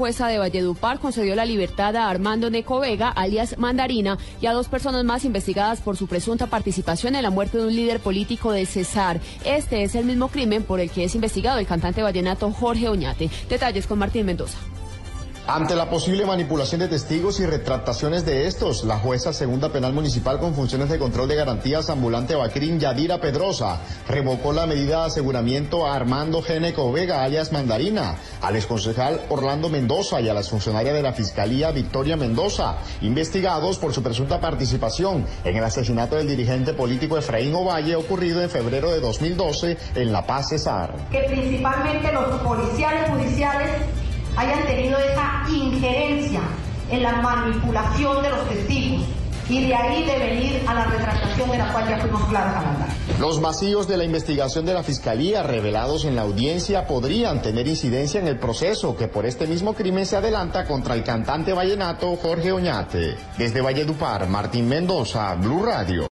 jueza de Valledupar concedió la libertad a Armando Neco Vega, alias Mandarina, y a dos personas más investigadas por su presunta participación en la muerte de un líder político de Cesar. Este es el mismo crimen por el que es investigado el cantante vallenato Jorge Oñate. Detalles con Martín Mendoza. Ante la posible manipulación de testigos y retractaciones de estos, la jueza segunda penal municipal con funciones de control de garantías ambulante Bacrín Yadira Pedrosa revocó la medida de aseguramiento a Armando Geneco Vega, alias Mandarina, al exconcejal Orlando Mendoza y a las funcionarias de la Fiscalía Victoria Mendoza, investigados por su presunta participación en el asesinato del dirigente político Efraín Ovalle ocurrido en febrero de 2012 en La Paz Cesar. Que principalmente los policiales judiciales hayan tenido esa injerencia en la manipulación de los testigos y de ahí de venir a la retractación de la cual ya fuimos claros. Los vacíos de la investigación de la Fiscalía revelados en la audiencia podrían tener incidencia en el proceso que por este mismo crimen se adelanta contra el cantante vallenato Jorge Oñate. Desde Valledupar, Martín Mendoza, Blue Radio.